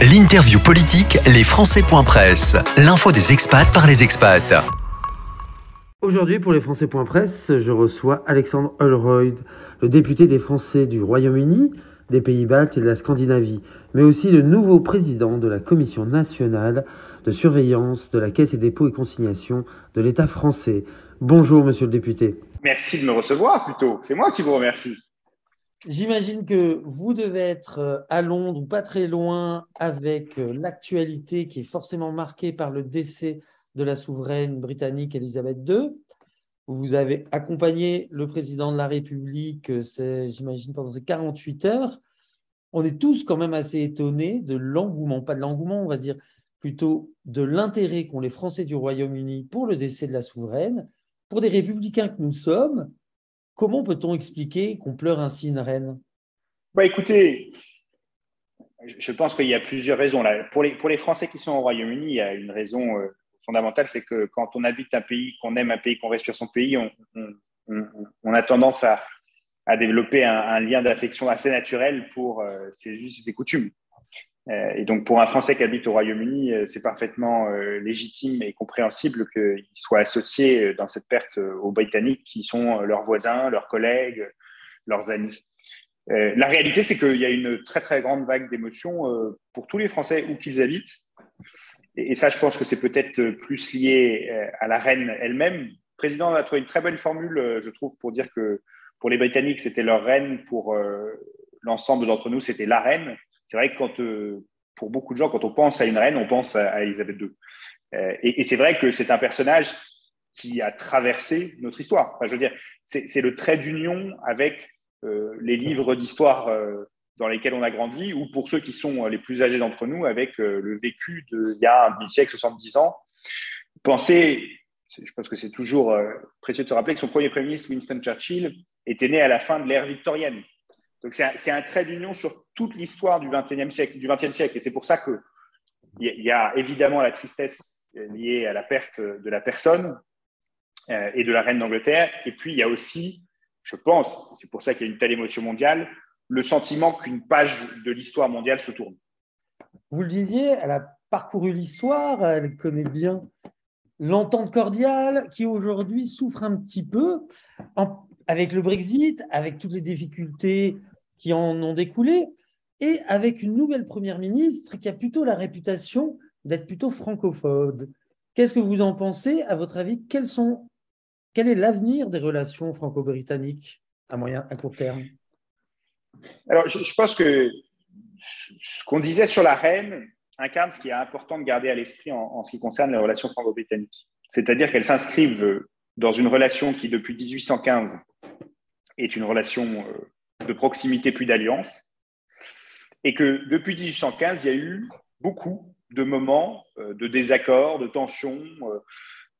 L'interview politique, les Français.presse. L'info des expats par les expats. Aujourd'hui, pour les Français.presse, je reçois Alexandre Holroyd, le député des Français du Royaume-Uni, des Pays-Baltes et de la Scandinavie, mais aussi le nouveau président de la Commission nationale de surveillance de la Caisse et dépôts et consignations de l'État français. Bonjour, monsieur le député. Merci de me recevoir plutôt. C'est moi qui vous remercie. J'imagine que vous devez être euh, à Londres ou pas très loin avec euh, l'actualité qui est forcément marquée par le décès de la souveraine britannique Elisabeth II. Vous avez accompagné le président de la République, euh, j'imagine, pendant ces 48 heures. On est tous quand même assez étonnés de l'engouement, pas de l'engouement, on va dire plutôt de l'intérêt qu'ont les Français du Royaume-Uni pour le décès de la souveraine. Pour des républicains que nous sommes, Comment peut-on expliquer qu'on pleure ainsi une reine? Bah, Écoutez, je pense qu'il y a plusieurs raisons. Pour, les, Français qui sont au Royaume-Uni, il y a une raison euh, fondamentale, c'est que quand on habite un pays, qu'on aime un pays, qu'on respire son pays, on, a tendance à, à développer un, lien d'affection assez naturel pour euh, ses us et ses coutumes. Euh, et donc, pour un Français qui habite au Royaume-Uni, euh, c'est parfaitement euh, légitime et compréhensible qu'il soit associé dans cette perte aux Britanniques, qui sont leurs voisins, leurs collègues, leurs amis. La réalité, c'est qu'il y a une très, très grande vague d'émotions pour tous les Français où qu'ils habitent. Et ça, je pense que c'est peut-être plus lié à la reine elle-même. Le président a trouvé une très bonne formule, je trouve, pour dire que pour les Britanniques, c'était leur reine, pour l'ensemble d'entre nous, c'était la reine c'est vrai que quand, euh, pour beaucoup de gens, quand on pense à une reine, on pense à, Elisabeth II. Euh, et, c'est vrai que c'est un personnage qui a traversé notre histoire. Je veux dire, c'est le trait d'union avec euh, les livres d'histoire dans lesquels on a grandi, ou pour ceux qui sont les plus âgés d'entre nous, avec le vécu d'il y a un demi-siècle, 70 ans. Pensez, je pense que c'est toujours précieux de se rappeler que son premier Premier ministre, Winston Churchill, était né à la fin de l'ère victorienne. Donc c'est un, trait d'union sur toute l'histoire du XXe siècle, du siècle. Et c'est pour ça qu'il y, y a évidemment la tristesse liée à la perte de la personne euh, et de la reine d'Angleterre. Et puis il y a aussi, je pense, c'est pour ça qu'il y a une telle émotion mondiale, le sentiment qu'une page de l'histoire mondiale se tourne. Vous le disiez, elle a parcouru l'histoire, elle connaît bien l'entente cordiale qui aujourd'hui souffre un petit peu avec le Brexit, avec toutes les difficultés qui en ont découlé, et avec une nouvelle première ministre qui a plutôt la réputation d'être plutôt francophobe. Qu'est-ce que vous en pensez? À votre avis, quel est l'avenir des relations franco-britanniques à moyen, à court terme? Alors, je, pense que ce qu'on disait sur la reine incarne ce qui est important de garder à l'esprit en, ce qui concerne les relations franco-britanniques. C'est-à-dire qu'elles s'inscrivent dans une relation qui, depuis 1815, est une relation euh, de proximité plus d'alliance, et que depuis 1815, il y a eu beaucoup de moments euh, de désaccord, de tensions,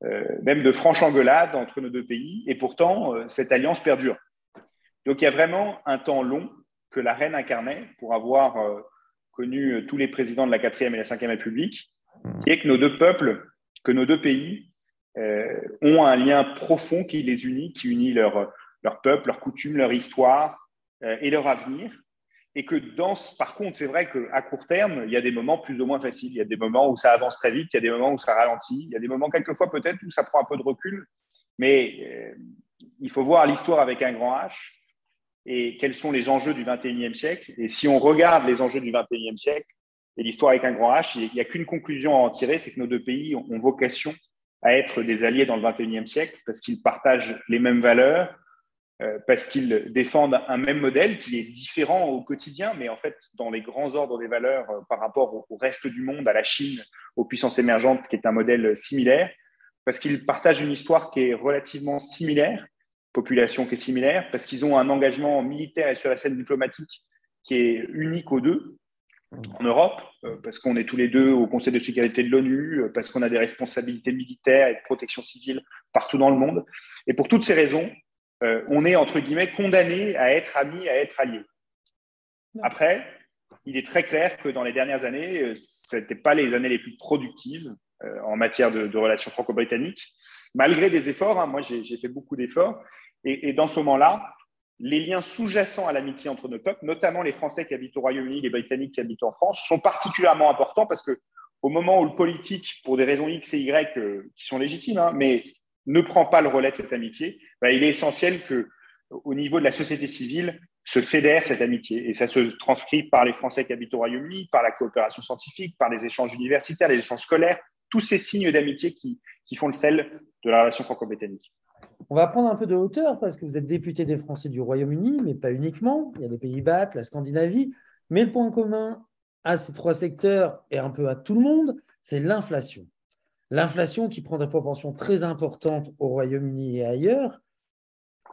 euh, même de franche engueulade entre nos deux pays, et pourtant, cette alliance perdure. Donc il y a vraiment un temps long que la reine incarnait pour avoir connu tous les présidents de la 4e et la 5e République, qui est que nos deux peuples, que nos deux pays ont un lien profond qui les unit, qui unit leur, leur peuple, leurs coutumes, leur histoire euh, et leur avenir. Et que par contre, c'est vrai qu'à court terme, il y a des moments plus ou moins faciles. Il y a des moments où ça avance très vite, il y a des moments où ça ralentit, il y a des moments quelquefois peut-être où ça prend un peu de recul. Mais euh, il faut voir l'histoire avec un grand H et quels sont les enjeux du 21e siècle. Et si on regarde les enjeux du 21e siècle et l'histoire avec un grand H, il n'y a qu'une conclusion à en tirer, c'est que nos deux pays ont vocation à être des alliés dans le 21e siècle parce qu'ils partagent les mêmes valeurs, euh, parce qu'ils défendent un même modèle qui est différent au quotidien, mais en fait, dans les grands ordres des valeurs euh, par rapport au, reste du monde, à la Chine, aux puissances émergentes, qui est un modèle similaire, parce qu'ils partagent une histoire qui est relativement similaire, population qui est similaire, parce qu'ils ont un engagement militaire et sur la scène diplomatique qui est unique aux deux en Europe, euh, parce qu'on est tous les deux au Conseil de sécurité de l'ONU, parce qu'on a des responsabilités militaires et de protection civile partout dans le monde. Et pour toutes ces raisons, euh, on est, entre guillemets, condamné à être amis, à être alliés. Après, il est très clair que dans les dernières années, euh, ce n'étaient pas les années les plus productives euh, en matière de, relations franco-britanniques, malgré des efforts. Hein, moi, j'ai fait beaucoup d'efforts. Et, dans ce moment-là, les liens sous-jacents à l'amitié entre nos peuples, notamment les Français qui habitent au Royaume-Uni, les Britanniques qui habitent en France, sont particulièrement importants parce que au moment où le politique, pour des raisons X et Y euh, qui sont légitimes, hein, mais ne prend pas le relais de cette amitié, bah, il est essentiel que, au niveau de la société civile, se fédère cette amitié. Et ça se transcrit par les Français qui habitent au Royaume-Uni, par la coopération scientifique, par les échanges universitaires, les échanges scolaires, tous ces signes d'amitié qui, qui font le sel de la relation franco-britannique. On va prendre un peu de hauteur parce que vous êtes député des Français du Royaume-Uni, mais pas uniquement. Il y a les Pays-Bas, la Scandinavie. Mais le point commun à ces trois secteurs et un peu à tout le monde, c'est l'inflation. L'inflation qui prend des proportions très importantes au Royaume-Uni et ailleurs.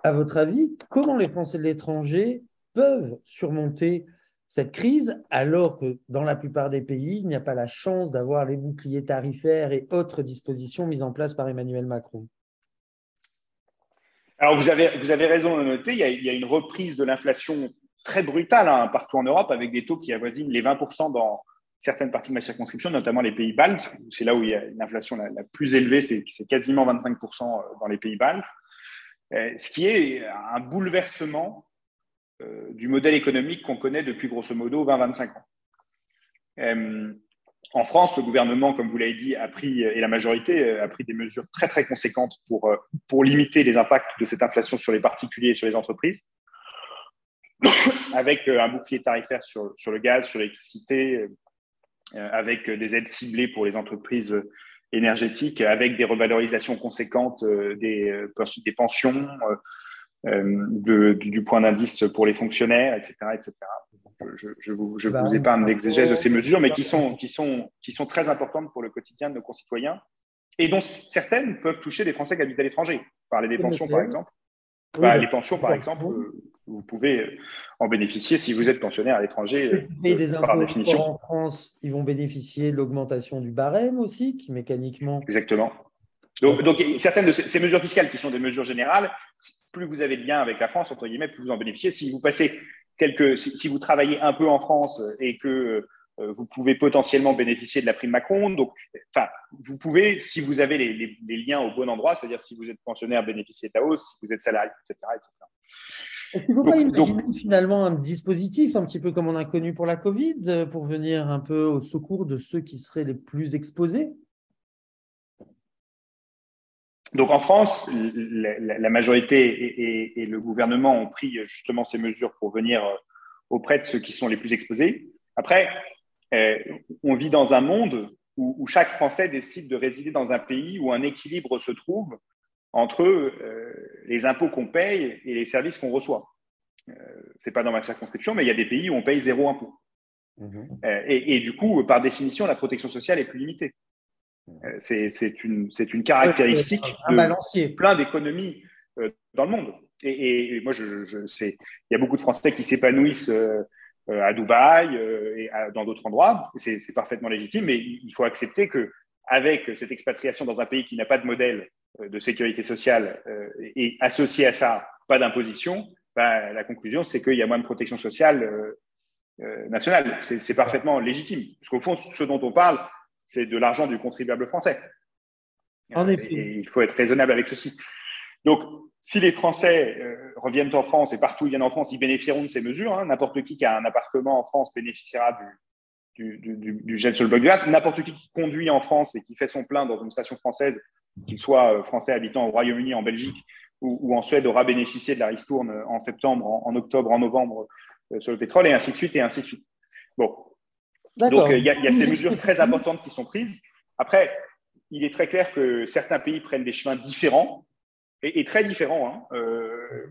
À votre avis, comment les Français de l'étranger peuvent surmonter cette crise alors que dans la plupart des pays, il n'y a pas la chance d'avoir les boucliers tarifaires et autres dispositions mises en place par Emmanuel Macron? Alors, vous avez, vous avez raison de noter, il y a, une reprise de l'inflation très brutale hein, partout en Europe, avec des taux qui avoisinent les 20% dans certaines parties de ma circonscription, notamment les pays baltes. C'est là où il y a une inflation la, plus élevée, c'est quasiment 25% euh, dans les pays baltes. Euh, ce qui est un bouleversement euh, du modèle économique qu'on connaît depuis grosso modo 20-25 ans. En France, le gouvernement, comme vous l'avez dit, a pris, et la majorité a pris des mesures très très conséquentes pour, pour limiter les impacts de cette inflation sur les particuliers et sur les entreprises, avec un bouclier tarifaire sur, sur le gaz, sur l'électricité, avec des aides ciblées pour les entreprises énergétiques, avec des revalorisations conséquentes des, des pensions, du, point d'indice pour les fonctionnaires, etc. etc je, vous, je bah, vous épargne l'exégèse de ces mesures, mais qui sont, qui, sont, qui sont très importantes pour le quotidien de nos concitoyens et dont certaines peuvent toucher des Français qui habitent à l'étranger. Parler des pensions, par exemple. Bah, les pensions, par exemple, euh, vous pouvez en bénéficier si vous êtes pensionnaire à l'étranger. Et des impôts par définition. en France, ils vont bénéficier de l'augmentation du barème aussi, qui mécaniquement. Exactement. Donc, donc, certaines de ces mesures fiscales qui sont des mesures générales, plus vous avez de liens avec la France, entre guillemets, plus vous en bénéficiez. Si vous passez quelques, si, vous travaillez un peu en France et que euh, vous pouvez potentiellement bénéficier de la prime Macron. Donc, enfin, vous pouvez, si vous avez les, liens au bon endroit, c'est-à-dire si vous êtes pensionnaire, bénéficier de la hausse, si vous êtes salarié, etc. etc. Est-ce qu'il ne faut pas imaginer finalement un dispositif un petit peu comme on a connu pour la Covid pour venir un peu au secours de ceux qui seraient les plus exposés donc en France, la, majorité et, le gouvernement ont pris justement ces mesures pour venir euh, auprès de ceux qui sont les plus exposés. Après, euh, on vit dans un monde où, chaque Français décide de résider dans un pays où un équilibre se trouve entre euh, les impôts qu'on paye et les services qu'on reçoit. Ce n'est pas dans ma circonscription, mais il y a des pays où on paye zéro impôt. Mmh. et, du coup, par définition, la protection sociale est plus limitée. Euh, c'est une, une, caractéristique de plein d'économies euh, dans le monde. Et, moi, je, je il y a beaucoup de Français qui s'épanouissent euh, à Dubaï et dans d'autres endroits. C'est parfaitement légitime, mais il faut accepter que avec cette expatriation dans un pays qui n'a pas de modèle de sécurité sociale et associé à ça pas d'imposition, bah, la conclusion c'est qu'il y a moins de protection sociale nationale. C'est parfaitement légitime. Parce qu'au fond, ce dont on parle, c'est de l'argent du contribuable français. En effet. Et il faut être raisonnable avec ceci. Donc, si les Français euh, reviennent en France et partout où ils viennent en France, ils bénéficieront de ces mesures. Hein. N'importe qui qui a un appartement en France bénéficiera du, du, gel sur le bloc de gaz. N'importe qui qui conduit en France et qui fait son plein dans une station française, qu'il soit euh, français habitant au Royaume-Uni, en Belgique ou, en Suède, aura bénéficié de la ristourne en septembre, en, en octobre, en novembre euh, sur le pétrole, et ainsi de suite, et ainsi de suite. Bon, donc, il y, a ces mesures très importantes qui sont prises. Après, il est très clair que certains pays prennent des chemins différents et, très différents. Hein. Euh,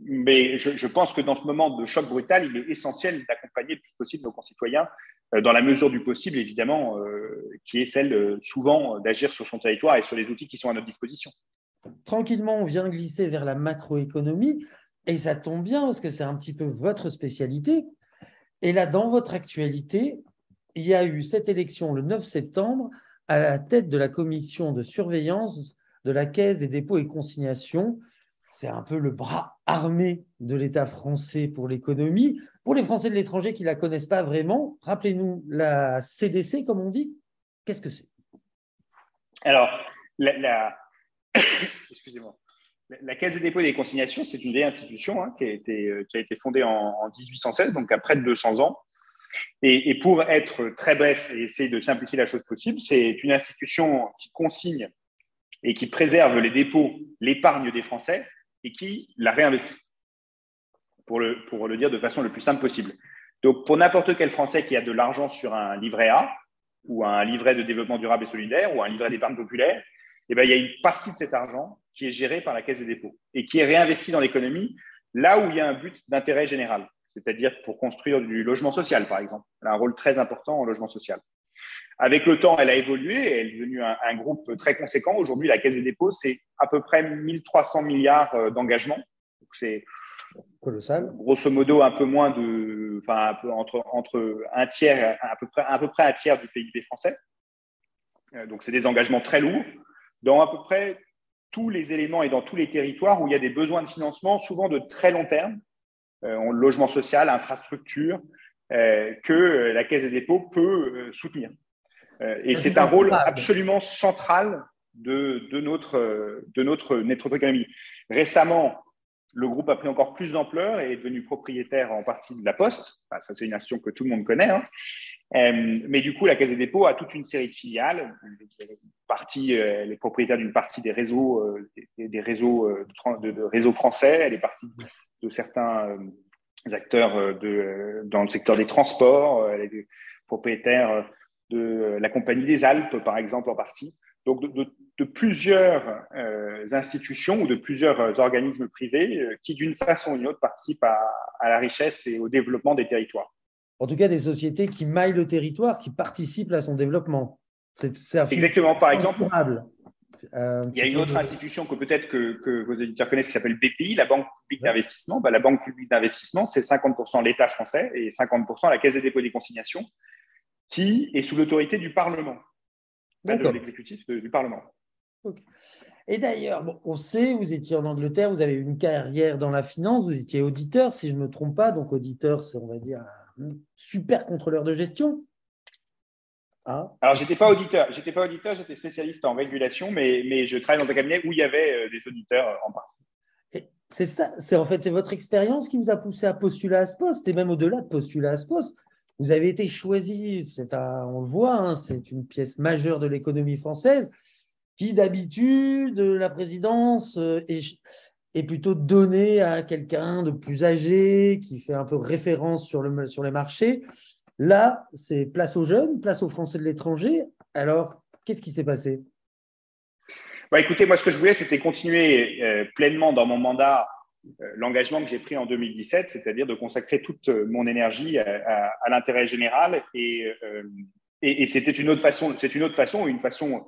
mais je, pense que dans ce moment de choc brutal, il est essentiel d'accompagner le plus possible nos concitoyens, euh, dans la mesure du possible, évidemment, euh, qui est celle souvent d'agir sur son territoire et sur les outils qui sont à notre disposition. Tranquillement, on vient glisser vers la macroéconomie et ça tombe bien parce que c'est un petit peu votre spécialité. Et là, dans votre actualité, il y a eu cette élection le 9 septembre à la tête de la commission de surveillance de la Caisse des dépôts et consignations. C'est un peu le bras armé de l'État français pour l'économie. Pour les Français de l'étranger qui ne la connaissent pas vraiment, rappelez-nous la CDC, comme on dit. Qu'est-ce que c'est? Alors, la, excusez-moi. la Caisse des dépôts et des consignations, c'est une vieille institution hein, qui, a été, euh, qui, a été, fondée en, 1816, donc à près de 200 ans. Et, pour être très bref et essayer de simplifier la chose possible, c'est une institution qui consigne et qui préserve les dépôts, l'épargne des Français et qui la réinvestit, pour le, dire de façon le plus simple possible. Donc, pour n'importe quel Français qui a de l'argent sur un livret A, ou un livret de développement durable et solidaire, ou un livret d'épargne populaire, eh bien, il y a une partie de cet argent qui est gérée par la Caisse des dépôts et qui est réinvestie dans l'économie là où il y a un but d'intérêt général, c'est-à-dire pour construire du logement social, par exemple. Elle a un rôle très important en logement social. Avec le temps, elle a évolué, elle est devenue un, groupe très conséquent. Aujourd'hui, la Caisse des dépôts, c'est à peu près 1300 milliards euh, d'engagements. C'est colossal. Grosso modo, un peu moins de, enfin, un peu entre, entre un tiers, à peu près, à peu près un tiers du PIB français. Euh, donc, c'est des engagements très lourds dans à peu près tous les éléments et dans tous les territoires où il y a des besoins de financement, souvent de très long terme, euh, logement social, infrastructure, euh, que la Caisse des dépôts peut soutenir. et c'est un rôle absolument central de, de, notre, de notre, notre économie. Récemment, le groupe a pris encore plus d'ampleur et est devenu propriétaire en partie de la Poste. ça, c'est une nation que tout le monde connaît. Hein. Euh, mais du coup, la Caisse des dépôts a toute une série de filiales. Partie, euh, elle est propriétaire d'une partie des réseaux, euh, des, réseaux de, réseaux français. Elle est partie de certains acteurs de, dans le secteur des transports. Elle est propriétaire de la Compagnie des Alpes, par exemple, en partie donc de, plusieurs euh, institutions ou de plusieurs euh, organismes privés euh, qui, d'une façon ou d'une autre, participent à, la richesse et au développement des territoires. En tout cas, des sociétés qui maillent le territoire, qui participent à son développement. C'est, Exactement. Par exemple, il y a une autre institution que peut-être que, vos éditeurs connaissent qui s'appelle BPI, la Banque publique d'investissement. Bah, la Banque publique d'investissement, c'est 50% l'État français et 50% la Caisse des dépôts et des consignations, qui est sous l'autorité du Parlement de l'exécutif du Parlement. Et d'ailleurs, on sait, vous étiez en Angleterre, vous avez eu une carrière dans la finance, vous étiez auditeur, si je ne me trompe pas. Donc, auditeur, c'est, on va dire, un super contrôleur de gestion. Ah. Alors, je n'étais pas auditeur, j'étais pas auditeur, j'étais spécialiste en régulation, mais, mais je travaille dans un cabinet où il y avait euh, des auditeurs euh, en partie. c'est ça, c'est en fait c'est votre expérience qui vous a poussé à postuler à ce poste, et même au-delà de postuler à ce poste. Vous avez été choisi, c'est on le voit, hein, c'est une pièce majeure de l'économie française qui d'habitude, la présidence euh, est, plutôt donnée à quelqu'un de plus âgé, qui fait un peu référence sur, le, sur les marchés. Là, c'est place aux jeunes, place aux Français de l'étranger. Alors, qu'est-ce qui s'est passé? Bah, Écoutez, moi, ce que je voulais, c'était continuer euh, pleinement dans mon mandat euh, l'engagement que j'ai pris en 2017, c'est-à-dire de consacrer toute euh, mon énergie à, l'intérêt général. Euh, et, et, c'était une autre façon, c'est une autre façon, une façon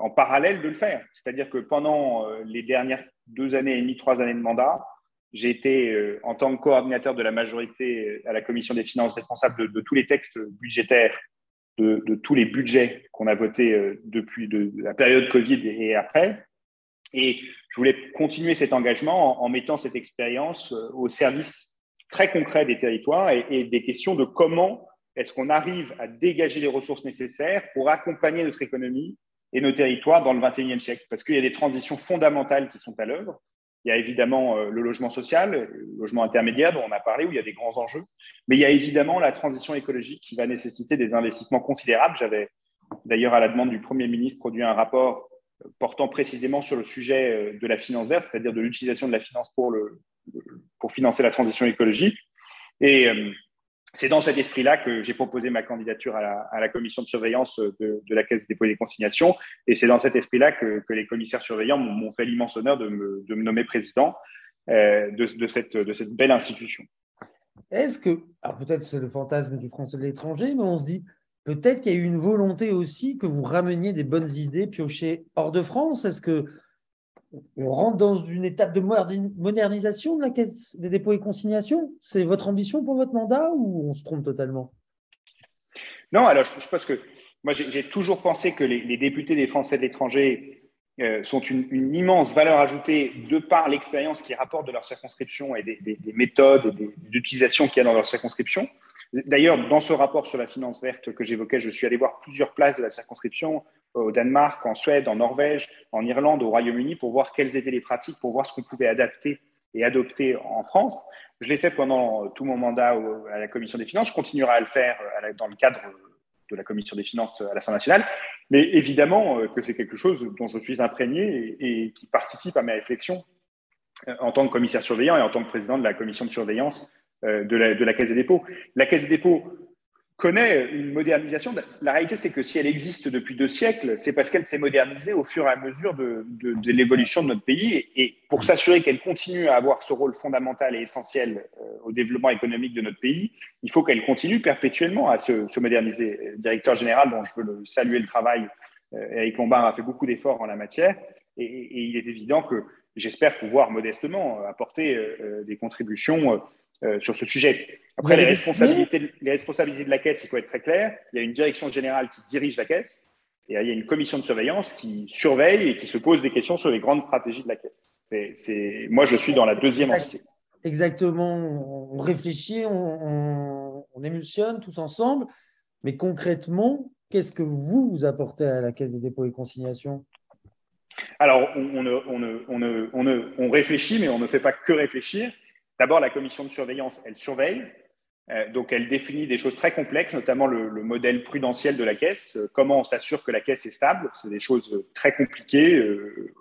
en parallèle de le faire. C'est-à-dire que pendant les dernières deux années et demie, trois années de mandat, j'ai été, en tant que coordinateur de la majorité à la commission des finances, responsable de, tous les textes budgétaires, de, tous les budgets qu'on a votés depuis de, la période Covid et après. Et je voulais continuer cet engagement en, mettant cette expérience euh, au service très concret des territoires et, des questions de comment est-ce qu'on arrive à dégager les ressources nécessaires pour accompagner notre économie et nos territoires dans le 21e siècle. Parce qu'il y a des transitions fondamentales qui sont à l'œuvre. Il y a évidemment euh, le logement social, le logement intermédiaire dont on a parlé, où il y a des grands enjeux. Mais il y a évidemment la transition écologique qui va nécessiter des investissements considérables. J'avais d'ailleurs, à la demande du Premier ministre, produit un rapport portant précisément sur le sujet euh, de la finance verte, c'est-à-dire de l'utilisation de la finance pour, le, pour financer la transition écologique. Et euh, c'est dans cet esprit-là que j'ai proposé ma candidature à la, commission de surveillance de, la Caisse des dépôts et des consignations. Et c'est dans cet esprit-là que, les commissaires surveillants m'ont fait l'immense honneur de me, nommer président euh, de, de, cette, de cette belle institution. Est-ce que, alors peut-être c'est le fantasme du français de l'étranger, mais on se dit, Peut-être qu'il y a eu une volonté aussi que vous rameniez des bonnes idées piochées hors de France. Est-ce que on rentre dans une étape de modernisation de la caisse des dépôts et consignations? C'est votre ambition pour votre mandat ou on se trompe totalement? Non, alors je, pense que moi j'ai toujours pensé que les, députés des Français de l'étranger euh, sont une, immense valeur ajoutée de par l'expérience qu'ils rapportent de leur circonscription et des, des méthodes et d'utilisation qu'il y a dans leur circonscription. D'ailleurs, dans ce rapport sur la finance verte que j'évoquais, je suis allé voir plusieurs places de la circonscription au Danemark, en Suède, en Norvège, en Irlande, au Royaume-Uni, pour voir quelles étaient les pratiques, pour voir ce qu'on pouvait adapter et adopter en France. Je l'ai fait pendant tout mon mandat à la Commission des finances. Je continuerai à le faire dans le cadre de la Commission des finances à l'Assemblée nationale. Mais évidemment que c'est quelque chose dont je suis imprégné et, qui participe à mes réflexions en tant que commissaire surveillant et en tant que président de la commission de surveillance de la, de la Caisse des dépôts. La Caisse des dépôts connaît une modernisation. La réalité, c'est que si elle existe depuis deux siècles, c'est parce qu'elle s'est modernisée au fur et à mesure de, l'évolution de notre pays. Et, pour s'assurer qu'elle continue à avoir ce rôle fondamental et essentiel euh, au développement économique de notre pays, il faut qu'elle continue perpétuellement à se, se, moderniser. Le directeur général, dont je veux saluer le travail, euh, Eric Lombard, a fait beaucoup d'efforts en la matière. Et, il est évident que j'espère pouvoir modestement apporter euh, des contributions euh, sur ce sujet. Après, les responsabilités, les responsabilités de la Caisse, il faut être très clair. Il y a une direction générale qui dirige la Caisse et il y a une commission de surveillance qui surveille et qui se pose des questions sur les grandes stratégies de la Caisse. C'est, moi, je suis dans la deuxième entité. Exactement. On réfléchit, on, on, émulsionne tous ensemble. Mais concrètement, qu'est-ce que vous, vous apportez à la Caisse des dépôts et consignations? Alors, on, on, on, on réfléchit, mais on ne fait pas que réfléchir. D'abord, la commission de surveillance, elle surveille. Euh, donc, elle définit des choses très complexes, notamment le, modèle prudentiel de la caisse. Euh, comment on s'assure que la caisse est stable C'est des choses très compliquées euh,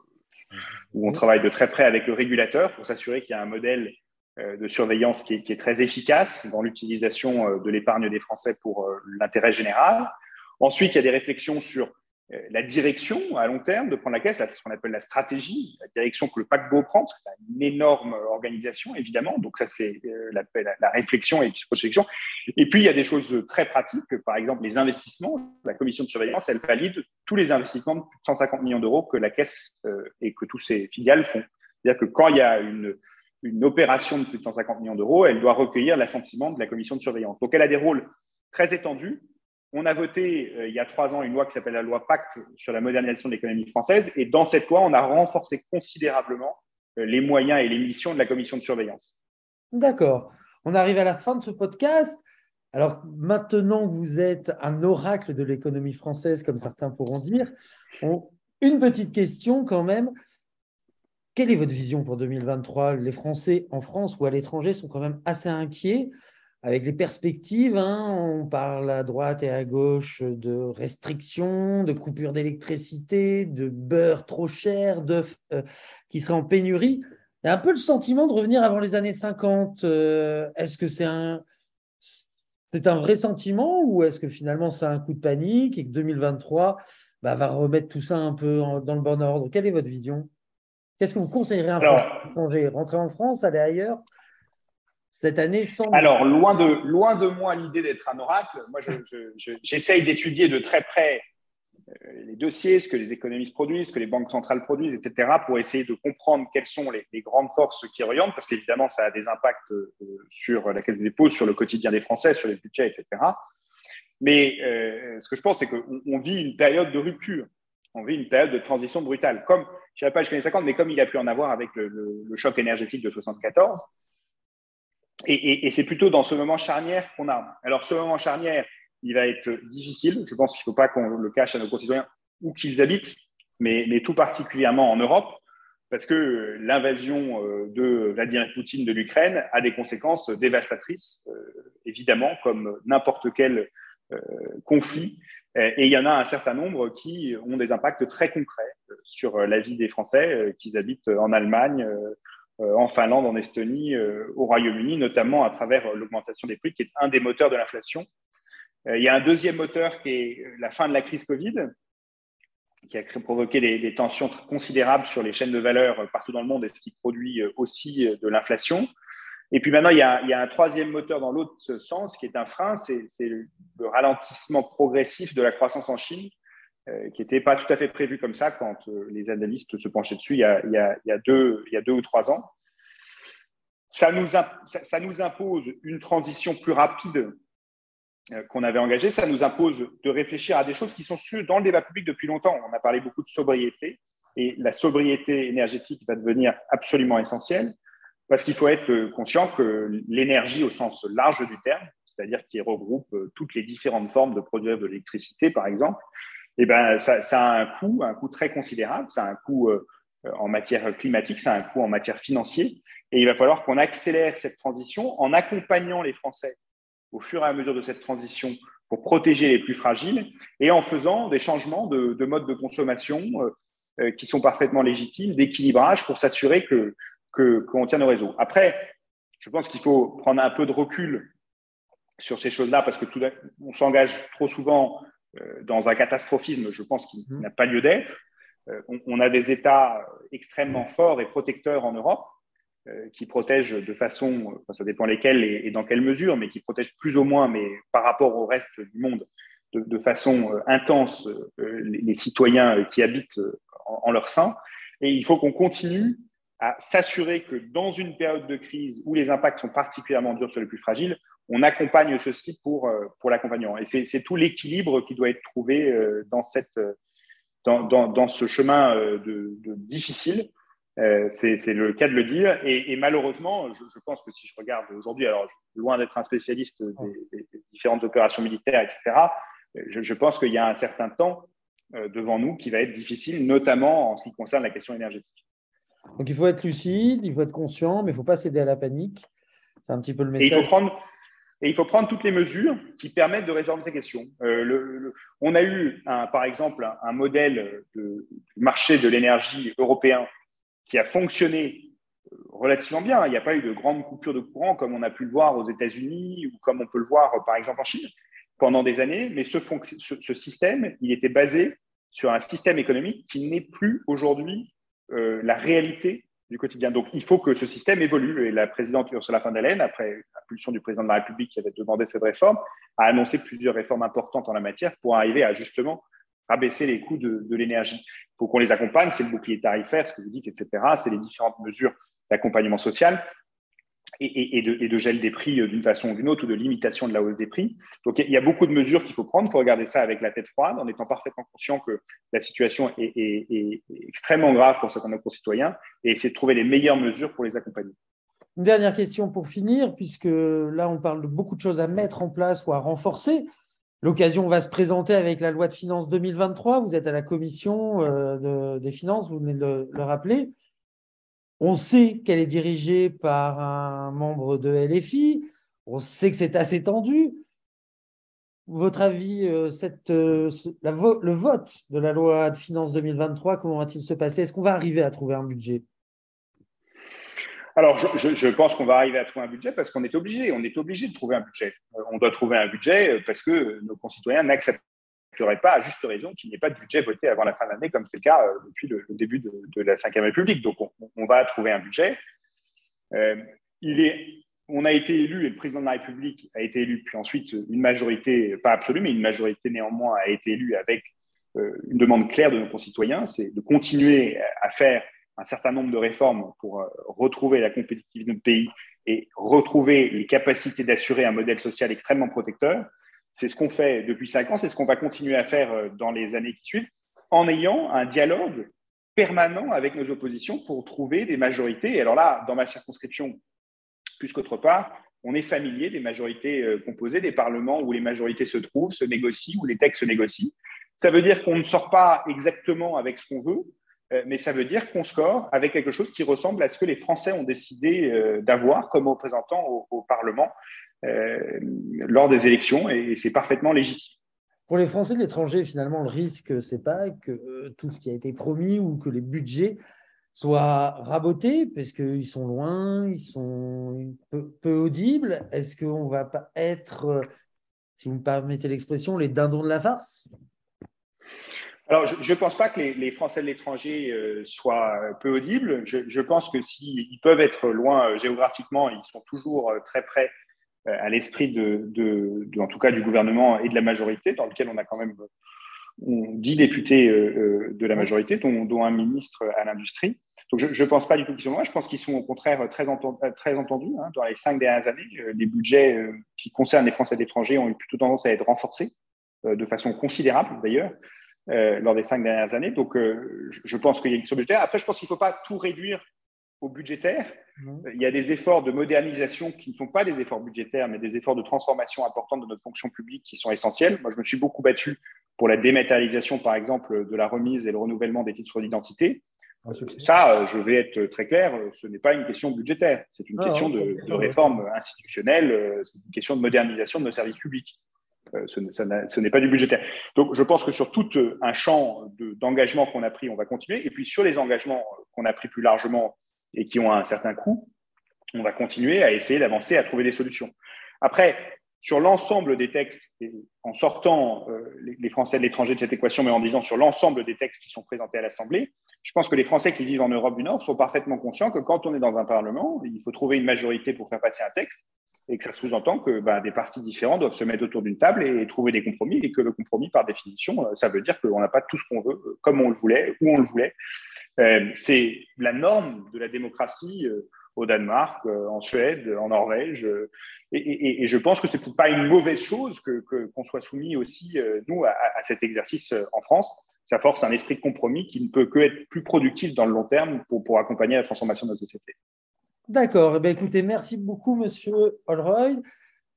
où on travaille de très près avec le régulateur pour s'assurer qu'il y a un modèle de surveillance qui est, très efficace dans l'utilisation de l'épargne des Français pour l'intérêt général. Ensuite, il y a des réflexions sur euh, la direction à long terme de prendre la caisse, c'est ce qu'on appelle la stratégie, la direction que le paquebot prend, parce que c'est une énorme organisation, évidemment. Donc, ça, c'est euh, la, la, réflexion et projection. Et puis, il y a des choses très pratiques, par exemple les investissements. La commission de surveillance, elle valide tous les investissements de plus de 150 millions d'euros que la caisse euh, et que tous ses filiales font. C'est-à-dire que quand il y a une opération de plus de 150 millions d'euros, elle doit recueillir l'assentiment de la commission de surveillance. Donc, elle a des rôles très étendus on a voté euh, il y a trois ans une loi qui s'appelle la loi Pacte sur la modernisation de l'économie française. Et dans cette loi, on a renforcé considérablement euh, les moyens et les missions de la commission de surveillance. D'accord. On arrive à la fin de ce podcast. Alors maintenant vous êtes un oracle de l'économie française, comme certains pourront dire, une petite question quand même. Quelle est votre vision pour 2023 Les Français en France ou à l'étranger sont quand même assez inquiets avec les perspectives, hein, on parle à droite et à gauche de restrictions, de coupures d'électricité, de beurre trop cher, d'œufs euh, qui seraient en pénurie. Il y a un peu le sentiment de revenir avant les années 50. Euh, est-ce que c'est un, c'est un vrai sentiment ou est-ce que finalement c'est un coup de panique et que 2023 bah, va remettre tout ça un peu dans le bon ordre? Quelle est votre vision? Qu'est-ce que vous conseillerez à un Français Rentrer en France, aller ailleurs? Cette année sans. Alors, loin de, loin de moi l'idée d'être un oracle. Moi, j'essaye d'étudier de très près euh, les dossiers, ce que les économistes produisent, ce que les banques centrales produisent, etc., pour essayer de comprendre quelles sont les, grandes forces qui orientent, parce qu'évidemment, ça a des impacts euh, sur la caisse des dépôts, sur le quotidien des Français, sur les budgets, etc. Mais euh, ce que je pense, c'est qu'on vit une période de rupture. On vit une période de transition brutale. Comme, je ne sais pas jusqu'à 50, mais comme il a pu en avoir avec le, le choc énergétique de 74, et, c'est plutôt dans ce moment charnière qu'on a. Alors, ce moment charnière, il va être difficile. Je pense qu'il ne faut pas qu'on le cache à nos concitoyens où qu'ils habitent, mais, tout particulièrement en Europe, parce que l'invasion euh, de Vladimir Poutine de l'Ukraine a des conséquences dévastatrices, euh, évidemment, comme n'importe quel euh, conflit. Et il y en a un certain nombre qui ont des impacts très concrets sur la vie des Français, qu'ils habitent en Allemagne, en Finlande, en Estonie, euh, au Royaume-Uni, notamment à travers euh, l'augmentation des prix, qui est un des moteurs de l'inflation. Il y a un deuxième moteur qui est la fin de la crise Covid, qui a provoqué des, tensions considérables sur les chaînes de valeur partout dans le monde et ce qui produit aussi de l'inflation. Et puis maintenant, il y, a, un troisième moteur dans l'autre sens qui est un frein, c'est le ralentissement progressif de la croissance en Chine, qui n'était pas tout à fait prévu comme ça quand les analystes se penchaient dessus il y a, deux, ou trois ans ça nous, impose une transition plus rapide euh, qu'on avait engagée. Ça nous impose de réfléchir à des choses qui sont dans le débat public depuis longtemps. On a parlé beaucoup de sobriété et la sobriété énergétique va devenir absolument essentielle parce qu'il faut être conscient que l'énergie au sens large du terme, c'est-à-dire qui regroupe toutes les différentes formes de produire de l'électricité, par exemple, eh ben, ça, a un coût, un coût très considérable. Ça a un coût en matière climatique, ça a un coût en matière financière. Et il va falloir qu'on accélère cette transition en accompagnant les Français au fur et à mesure de cette transition pour protéger les plus fragiles et en faisant des changements de, de mode de consommation qui sont parfaitement légitimes, d'équilibrage pour s'assurer que qu'on tient nos réseaux. Après, je pense qu'il faut prendre un peu de recul sur ces choses-là parce que tout, on s'engage trop souvent euh, dans un catastrophisme, je pense, qui mmh. n'a pas lieu d'être. Euh, on, a des États extrêmement forts et protecteurs en Europe euh, qui protègent de façon, ça dépend lesquels et, dans quelle mesure, mais qui protègent plus ou moins, mais par rapport au reste du monde, de, façon intense les, citoyens qui habitent en, en leur sein. Et il faut qu'on continue à s'assurer que dans une période de crise où les impacts sont particulièrement durs sur les plus fragiles, on accompagne ceci pour, euh, pour l'accompagnement. Et c'est tout l'équilibre qui doit être trouvé euh, dans, cette, euh, dans, dans, dans ce chemin de, de difficile. c'est le cas de le dire. Et, malheureusement, je, pense que si je regarde aujourd'hui, alors loin d'être un spécialiste des, des, différentes opérations militaires, etc., je, je pense qu'il y a un certain temps devant nous qui va être difficile, notamment en ce qui concerne la question énergétique. Donc il faut être lucide, il faut être conscient, mais il ne faut pas céder à la panique. C'est un petit peu le message. Et il faut prendre, et il faut prendre toutes les mesures qui permettent de résoudre ces questions. Euh, on a eu, par exemple, un, modèle de marché de l'énergie européen qui a fonctionné euh, relativement bien. Il n'y a pas eu de grande coupure de courant comme on a pu le voir aux États-Unis ou comme on peut le voir, par exemple, en Chine pendant des années. Mais ce, ce système, il était basé sur un système économique qui n'est plus aujourd'hui euh, la réalité du quotidien. Donc, il faut que ce système évolue. Et la présidente Ursula von der Leyen, après l'impulsion du président de la République qui avait demandé cette réforme, a annoncé plusieurs réformes importantes en la matière pour arriver à justement abaisser les coûts de, de l'énergie. Il faut qu'on les accompagne, c'est le bouclier tarifaire, ce que vous dites, etc. C'est les différentes mesures d'accompagnement social et, de, gel des prix euh, d'une façon ou d'une autre ou de limitation de la hausse des prix. Donc il y a beaucoup de mesures qu'il faut prendre. Il faut regarder ça avec la tête froide en étant parfaitement conscient que la situation est, extrêmement grave pour certains de nos concitoyens et essayer de trouver les meilleures mesures pour les accompagner. Une dernière question pour finir, puisque là on parle de beaucoup de choses à mettre en place ou à renforcer. L'occasion va se présenter avec la loi de finances 2023. Vous êtes à la commission euh, des finances, vous venez de le rappeler. On sait qu'elle est dirigée par un membre de LFI. On sait que c'est assez tendu. Votre avis, euh, euh, le vote de la loi de finances 2023, comment va-t-il se passer? Est-ce qu'on va arriver à trouver un budget? Alors, je, pense qu'on va arriver à trouver un budget parce qu'on est obligé. On est obligé de trouver un budget. Euh, on doit trouver un budget parce que nos concitoyens n'acceptent n'aurait pas, à juste raison, qu'il n'y ait pas de budget voté avant la fin de l'année, comme c'est le cas euh, depuis le, début de, la Ve République. Donc, on, va trouver un budget. Euh, il est, on a été élu, et le président de la République a été élu, puis ensuite une majorité, pas absolue, mais une majorité néanmoins a été élue avec euh, une demande claire de nos concitoyens, c'est de continuer à faire un certain nombre de réformes pour retrouver la compétitivité de notre pays et retrouver les capacités d'assurer un modèle social extrêmement protecteur. C'est ce qu'on fait depuis cinq ans, c'est ce qu'on va continuer à faire euh, dans les années qui suivent, en ayant un dialogue permanent avec nos oppositions pour trouver des majorités. Et alors là, dans ma circonscription, plus qu'autre part, on est familier des majorités euh, composées, des parlements où les majorités se trouvent, se négocient, où les textes se négocient. Ça veut dire qu'on ne sort pas exactement avec ce qu'on veut, euh, mais ça veut dire qu'on score avec quelque chose qui ressemble à ce que les Français ont décidé d'avoir comme représentants au Parlement. Euh, lors des élections et c'est parfaitement légitime. Pour les Français de l'étranger, finalement, le risque, c'est pas que euh, tout ce qui a été promis ou que les budgets soient rabotés parce qu'ils sont loin, ils sont peu, audibles. Est-ce qu'on va pas être, euh, si vous me permettez l'expression, les dindons de la farce? Alors, je ne pense pas que les, Français de l'étranger soient peu audibles. Je, je pense que s'ils peuvent être loin géographiquement, ils sont toujours très près à l'esprit de, en tout cas du gouvernement et de la majorité, dans lequel on a quand même dix députés euh, euh, de la majorité, dont, un ministre à l'industrie. Donc je ne pense pas du tout qu'ils sont loin, je pense qu'ils sont au contraire très, très entendus. Hein. Dans les cinq dernières années, les budgets qui concernent les Français de l'étranger ont eu plutôt tendance à être renforcés, de façon considérable d'ailleurs, lors des cinq dernières années. Donc je pense qu'il y a une question budgétaire. Après, je pense qu'il ne faut pas tout réduire au budgétaire. Mmh. Il y a des efforts de modernisation qui ne sont pas des efforts budgétaires, mais des efforts de transformation importante de notre fonction publique qui sont essentiels. Moi, je me suis beaucoup battu pour la dématérialisation, par exemple, de la remise et le renouvellement des titres d'identité. Ça, je vais être très clair, ce n'est pas une question budgétaire, c'est une question de, réforme institutionnelle, c'est une question de modernisation de nos services publics. Ce n'est pas du budgétaire. Donc, je pense que sur tout un champ d'engagement qu'on a pris, on va continuer. Et puis, sur les engagements qu'on a pris plus largement et qui ont un certain coût, on va continuer à essayer d'avancer, à trouver des solutions. Après, sur l'ensemble des textes, en sortant euh, les Français de l'étranger de cette équation, mais en disant sur l'ensemble des textes qui sont présentés à l'Assemblée, je pense que les Français qui vivent en Europe du Nord sont parfaitement conscients que quand on est dans un Parlement, il faut trouver une majorité pour faire passer un texte et que ça sous-entend que bah, des partis différents doivent se mettre autour d'une table et, trouver des compromis et que le compromis, par définition, euh, ça veut dire qu'on n'a pas tout ce qu'on veut, euh, comme on le voulait, où on le voulait. C'est la norme de la démocratie au Danemark, euh, en Suède, en Norvège. Euh, et, je pense que c'est peut-être pas une mauvaise chose que qu'on soit soumis aussi euh, nous à, cet exercice en France. Ça force un esprit de compromis qui ne peut que être plus productif dans le long terme pour, pour accompagner la transformation de notre société. D'accord. Eh écoutez, merci beaucoup, Monsieur Holroyd.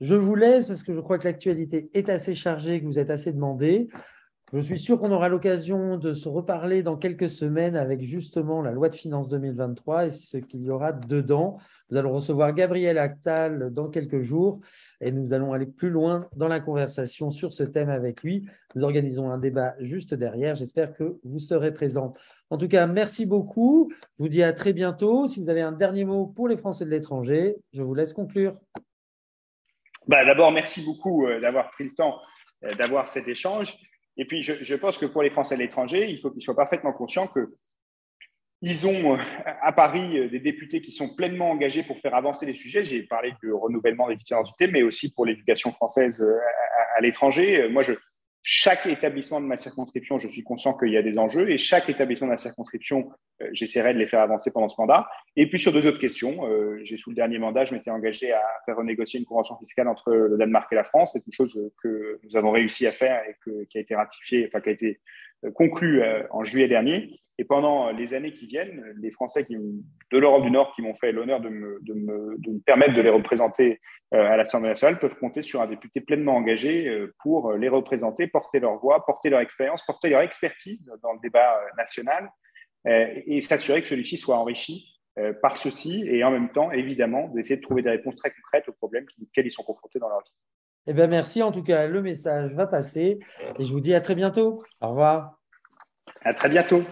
Je vous laisse parce que je crois que l'actualité est assez chargée, que vous êtes assez demandé. Je suis sûr qu'on aura l'occasion de se reparler dans quelques semaines avec justement la loi de finances 2023 et ce qu'il y aura dedans. Nous allons recevoir Gabriel Actal dans quelques jours et nous allons aller plus loin dans la conversation sur ce thème avec lui. Nous organisons un débat juste derrière. J'espère que vous serez présents. En tout cas, merci beaucoup. Je vous dis à très bientôt. Si vous avez un dernier mot pour les Français de l'étranger, je vous laisse conclure. Bah, D'abord, merci beaucoup euh, d'avoir pris le temps euh, d'avoir cet échange. Et puis, je, pense que pour les Français à l'étranger, il faut qu'ils soient parfaitement conscients que ils ont euh, à Paris euh, des députés qui sont pleinement engagés pour faire avancer les sujets. J'ai parlé du renouvellement des d'identité, mais aussi pour l'éducation française euh, à, l'étranger. Moi, je, chaque établissement de ma circonscription, je suis conscient qu'il y a des enjeux et chaque établissement de ma circonscription, euh, j'essaierai de les faire avancer pendant ce mandat. Et puis sur deux autres questions, euh, j'ai sous le dernier mandat, je m'étais engagé à faire renégocier une convention fiscale entre le Danemark et la France. C'est une chose que nous avons réussi à faire et qui a été ratifiée, enfin qui a été euh, conclu euh, en juillet dernier. Et pendant les années qui viennent, les Français de l'Europe du Nord qui m'ont fait l'honneur de me, de, me, de me, permettre de les représenter euh, à l'Assemblée nationale peuvent compter sur un député pleinement engagé pour les représenter, porter leur voix, porter leur expérience, porter leur expertise dans le débat national et s'assurer que celui-ci soit enrichi par ceci et en même temps, évidemment, d'essayer de trouver des réponses très concrètes aux problèmes auxquels ils sont confrontés dans leur vie. Eh bien, merci. En tout cas, le message va passer et je vous dis à très bientôt. Au revoir. À très bientôt.